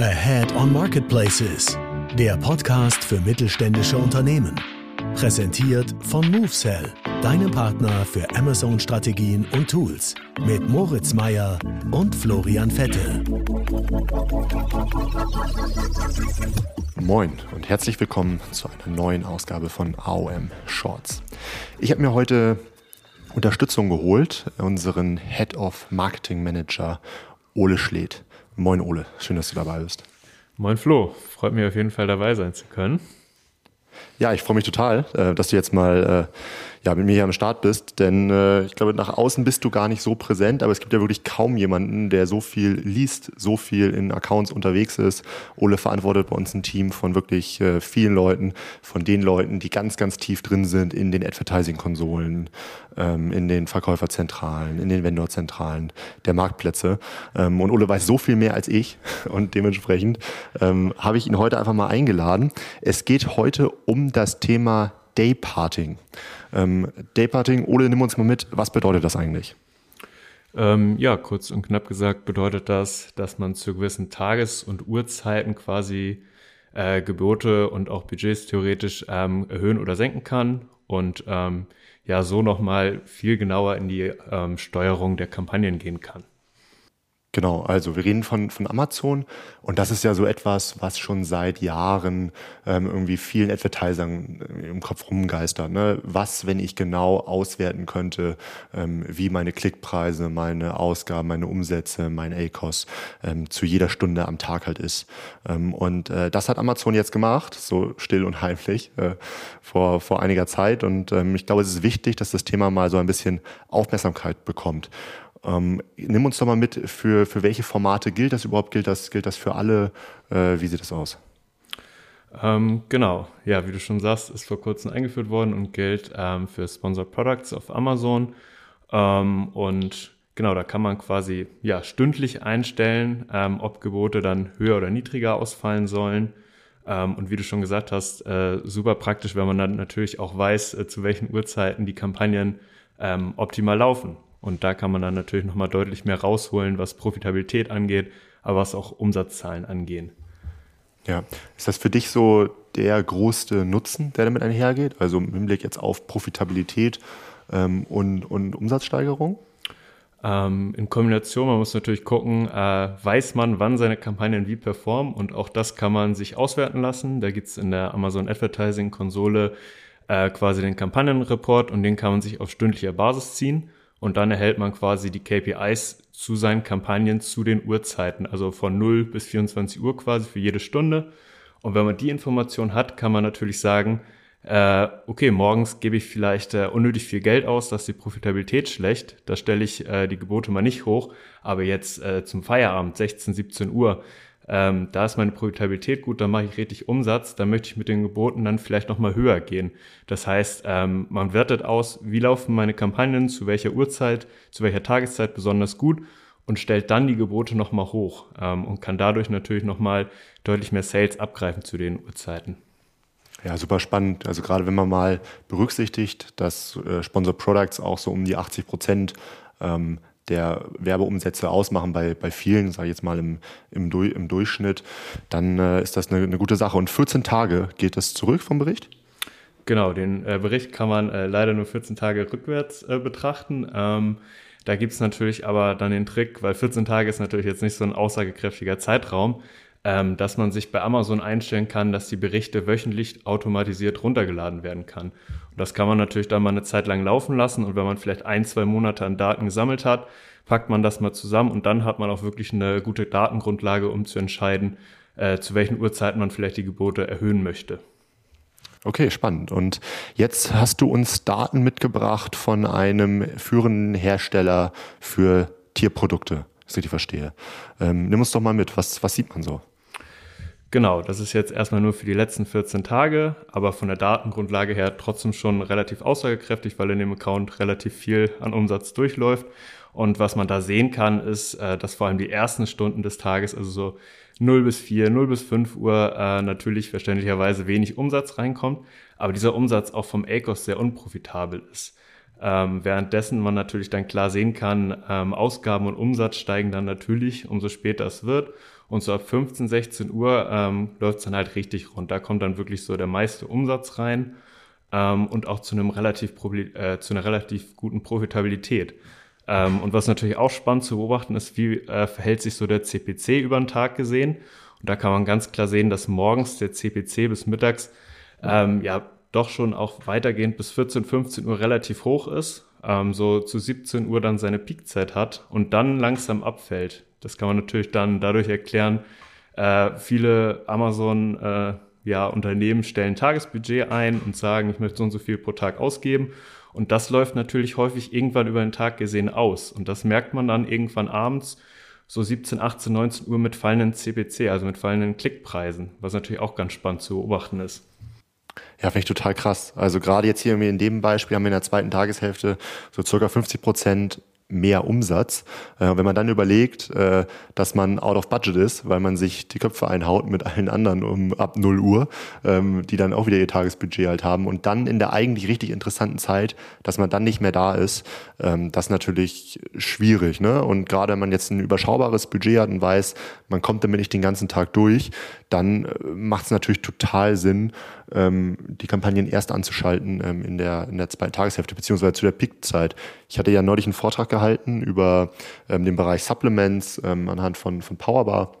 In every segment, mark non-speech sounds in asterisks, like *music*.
Ahead on Marketplaces, der Podcast für mittelständische Unternehmen. Präsentiert von MoveSell, deinem Partner für Amazon-Strategien und Tools. Mit Moritz Meyer und Florian Vettel. Moin und herzlich willkommen zu einer neuen Ausgabe von AOM Shorts. Ich habe mir heute Unterstützung geholt, unseren Head of Marketing Manager Ole Schledt. Moin Ole, schön, dass du dabei bist. Moin Flo, freut mich auf jeden Fall dabei sein zu können. Ja, ich freue mich total, äh, dass du jetzt mal äh, ja, mit mir hier am Start bist, denn äh, ich glaube, nach außen bist du gar nicht so präsent, aber es gibt ja wirklich kaum jemanden, der so viel liest, so viel in Accounts unterwegs ist. Ole verantwortet bei uns ein Team von wirklich äh, vielen Leuten, von den Leuten, die ganz, ganz tief drin sind in den Advertising-Konsolen, ähm, in den Verkäuferzentralen, in den Vendorzentralen der Marktplätze. Ähm, und Ole weiß so viel mehr als ich *laughs* und dementsprechend ähm, habe ich ihn heute einfach mal eingeladen. Es geht heute um das Thema Dayparting. Ähm, Dayparting, Ole, nimm uns mal mit, was bedeutet das eigentlich? Ähm, ja, kurz und knapp gesagt bedeutet das, dass man zu gewissen Tages- und Uhrzeiten quasi äh, Gebote und auch Budgets theoretisch ähm, erhöhen oder senken kann und ähm, ja so nochmal viel genauer in die ähm, Steuerung der Kampagnen gehen kann. Genau, also wir reden von, von Amazon und das ist ja so etwas, was schon seit Jahren ähm, irgendwie vielen Advertisern äh, im Kopf rumgeistert. Ne? Was, wenn ich genau auswerten könnte, ähm, wie meine Klickpreise, meine Ausgaben, meine Umsätze, mein ACOS ähm, zu jeder Stunde am Tag halt ist. Ähm, und äh, das hat Amazon jetzt gemacht, so still und heimlich, äh, vor, vor einiger Zeit. Und ähm, ich glaube, es ist wichtig, dass das Thema mal so ein bisschen Aufmerksamkeit bekommt. Ähm, nimm uns doch mal mit, für, für welche Formate gilt das überhaupt? Gilt das, gilt das für alle? Äh, wie sieht das aus? Ähm, genau, ja, wie du schon sagst, ist vor kurzem eingeführt worden und gilt ähm, für Sponsored Products auf Amazon. Ähm, und genau, da kann man quasi ja, stündlich einstellen, ähm, ob Gebote dann höher oder niedriger ausfallen sollen. Ähm, und wie du schon gesagt hast, äh, super praktisch, wenn man dann natürlich auch weiß, äh, zu welchen Uhrzeiten die Kampagnen optimal laufen. Und da kann man dann natürlich nochmal deutlich mehr rausholen, was Profitabilität angeht, aber was auch Umsatzzahlen angehen. Ja, ist das für dich so der größte Nutzen, der damit einhergeht? Also im Hinblick jetzt auf Profitabilität ähm, und, und Umsatzsteigerung? Ähm, in Kombination, man muss natürlich gucken, äh, weiß man, wann seine Kampagnen wie performen und auch das kann man sich auswerten lassen. Da gibt es in der Amazon Advertising Konsole äh, quasi den Kampagnenreport und den kann man sich auf stündlicher Basis ziehen und dann erhält man quasi die KPIs zu seinen Kampagnen zu den Uhrzeiten, also von 0 bis 24 Uhr quasi für jede Stunde. Und wenn man die Information hat, kann man natürlich sagen, äh, okay, morgens gebe ich vielleicht äh, unnötig viel Geld aus, dass die Profitabilität schlecht, da stelle ich äh, die Gebote mal nicht hoch, aber jetzt äh, zum Feierabend, 16, 17 Uhr, ähm, da ist meine Profitabilität gut, da mache ich richtig Umsatz, da möchte ich mit den Geboten dann vielleicht nochmal höher gehen. Das heißt, ähm, man wertet aus, wie laufen meine Kampagnen, zu welcher Uhrzeit, zu welcher Tageszeit besonders gut und stellt dann die Gebote nochmal hoch ähm, und kann dadurch natürlich nochmal deutlich mehr Sales abgreifen zu den Uhrzeiten. Ja, super spannend. Also gerade wenn man mal berücksichtigt, dass äh, Sponsor Products auch so um die 80 Prozent ähm, der Werbeumsätze ausmachen bei, bei vielen, sage ich jetzt mal im, im, du im Durchschnitt, dann äh, ist das eine, eine, gute Sache. Und 14 Tage geht das zurück vom Bericht? Genau, den äh, Bericht kann man äh, leider nur 14 Tage rückwärts äh, betrachten. Ähm, da gibt es natürlich aber dann den Trick, weil 14 Tage ist natürlich jetzt nicht so ein aussagekräftiger Zeitraum, ähm, dass man sich bei Amazon einstellen kann, dass die Berichte wöchentlich automatisiert runtergeladen werden kann. Und das kann man natürlich dann mal eine Zeit lang laufen lassen und wenn man vielleicht ein, zwei Monate an Daten gesammelt hat, packt man das mal zusammen und dann hat man auch wirklich eine gute Datengrundlage, um zu entscheiden, äh, zu welchen Uhrzeiten man vielleicht die Gebote erhöhen möchte. Okay, spannend. Und jetzt hast du uns Daten mitgebracht von einem führenden Hersteller für Tierprodukte, ich die verstehe. Ähm, nimm uns doch mal mit, was, was sieht man so? Genau, das ist jetzt erstmal nur für die letzten 14 Tage, aber von der Datengrundlage her trotzdem schon relativ aussagekräftig, weil in dem Account relativ viel an Umsatz durchläuft. Und was man da sehen kann, ist, äh, dass vor allem die ersten Stunden des Tages, also so 0 bis 4, 0 bis 5 Uhr, äh, natürlich verständlicherweise wenig Umsatz reinkommt, aber dieser Umsatz auch vom ACOS sehr unprofitabel ist. Ähm, währenddessen man natürlich dann klar sehen kann, ähm, Ausgaben und Umsatz steigen dann natürlich, umso später es wird Und so ab 15, 16 Uhr ähm, läuft es dann halt richtig rund. Da kommt dann wirklich so der meiste Umsatz rein ähm, und auch zu einem relativ äh, zu einer relativ guten Profitabilität. Ähm, und was natürlich auch spannend zu beobachten ist, wie äh, verhält sich so der CPC über den Tag gesehen. Und da kann man ganz klar sehen, dass morgens der CPC bis mittags ähm, ja doch schon auch weitergehend bis 14, 15 Uhr relativ hoch ist, ähm, so zu 17 Uhr dann seine Peakzeit hat und dann langsam abfällt. Das kann man natürlich dann dadurch erklären, äh, viele Amazon äh, ja, Unternehmen stellen Tagesbudget ein und sagen, ich möchte so und so viel pro Tag ausgeben. Und das läuft natürlich häufig irgendwann über den Tag gesehen aus. Und das merkt man dann irgendwann abends so 17, 18, 19 Uhr mit fallenden CPC, also mit fallenden Klickpreisen, was natürlich auch ganz spannend zu beobachten ist. Ja, finde ich total krass. Also gerade jetzt hier in dem Beispiel haben wir in der zweiten Tageshälfte so circa 50 Prozent mehr Umsatz. Äh, wenn man dann überlegt, äh, dass man out of budget ist, weil man sich die Köpfe einhaut mit allen anderen um ab 0 Uhr, ähm, die dann auch wieder ihr Tagesbudget halt haben und dann in der eigentlich richtig interessanten Zeit, dass man dann nicht mehr da ist, ähm, das ist natürlich schwierig. Ne? Und gerade wenn man jetzt ein überschaubares Budget hat und weiß, man kommt damit nicht den ganzen Tag durch, dann äh, macht es natürlich total Sinn, ähm, die Kampagnen erst anzuschalten ähm, in der, in der zweiten Tageshälfte, beziehungsweise zu der Peakzeit. Ich hatte ja neulich einen Vortrag gehalten über ähm, den Bereich Supplements ähm, anhand von, von Powerbar.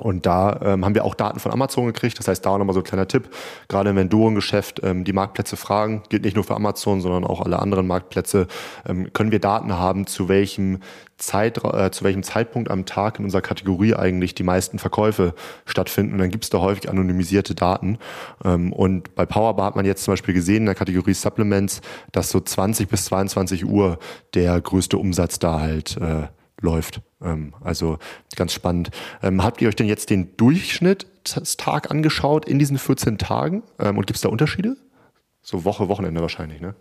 Und da ähm, haben wir auch Daten von Amazon gekriegt. Das heißt, da nochmal so ein kleiner Tipp. Gerade im Vendoren-Geschäft ähm, die Marktplätze fragen, gilt nicht nur für Amazon, sondern auch alle anderen Marktplätze. Ähm, können wir Daten haben, zu welchem, Zeit, äh, zu welchem Zeitpunkt am Tag in unserer Kategorie eigentlich die meisten Verkäufe stattfinden? Und dann gibt es da häufig anonymisierte Daten. Ähm, und bei Powerbar hat man jetzt zum Beispiel gesehen in der Kategorie Supplements, dass so 20 bis 22 Uhr der größte Umsatz da halt äh, läuft. Ähm, also ganz spannend. Ähm, habt ihr euch denn jetzt den Durchschnittstag angeschaut in diesen 14 Tagen? Ähm, und gibt es da Unterschiede? So Woche, Wochenende wahrscheinlich, ne?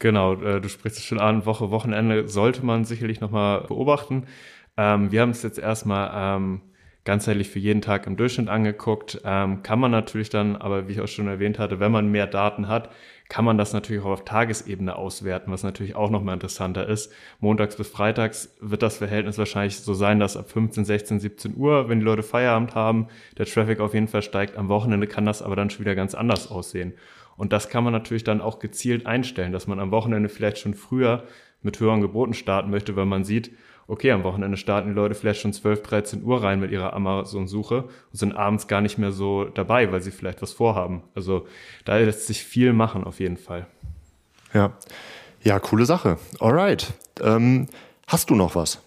Genau, äh, du sprichst es schon an, Woche, Wochenende sollte man sicherlich nochmal beobachten. Ähm, wir haben es jetzt erstmal ähm, ganzheitlich für jeden Tag im Durchschnitt angeguckt. Ähm, kann man natürlich dann, aber wie ich auch schon erwähnt hatte, wenn man mehr Daten hat, kann man das natürlich auch auf Tagesebene auswerten, was natürlich auch nochmal interessanter ist. Montags bis Freitags wird das Verhältnis wahrscheinlich so sein, dass ab 15, 16, 17 Uhr, wenn die Leute Feierabend haben, der Traffic auf jeden Fall steigt. Am Wochenende kann das aber dann schon wieder ganz anders aussehen. Und das kann man natürlich dann auch gezielt einstellen, dass man am Wochenende vielleicht schon früher mit höheren Geboten starten möchte, weil man sieht, okay, am Wochenende starten die Leute vielleicht schon 12, 13 Uhr rein mit ihrer Amazon-Suche und sind abends gar nicht mehr so dabei, weil sie vielleicht was vorhaben. Also da lässt sich viel machen auf jeden Fall. Ja, ja, coole Sache. Alright. Ähm, hast du noch was?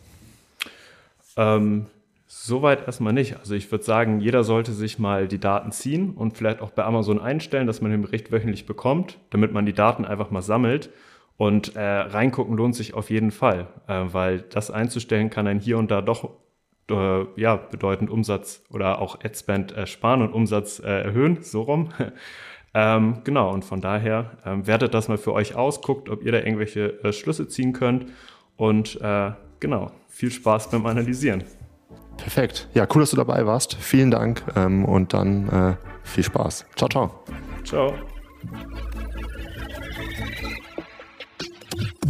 Ähm, Soweit erstmal nicht. Also ich würde sagen, jeder sollte sich mal die Daten ziehen und vielleicht auch bei Amazon einstellen, dass man den Bericht wöchentlich bekommt, damit man die Daten einfach mal sammelt und äh, reingucken lohnt sich auf jeden Fall, äh, weil das einzustellen kann einen hier und da doch äh, ja, bedeutend Umsatz oder auch Adspend sparen und Umsatz äh, erhöhen, so rum. *laughs* ähm, genau, und von daher ähm, wertet das mal für euch aus, guckt, ob ihr da irgendwelche äh, Schlüsse ziehen könnt und äh, genau, viel Spaß beim Analysieren. Perfekt. Ja, cool, dass du dabei warst. Vielen Dank ähm, und dann viel Spaß. Ciao, ciao. Ciao.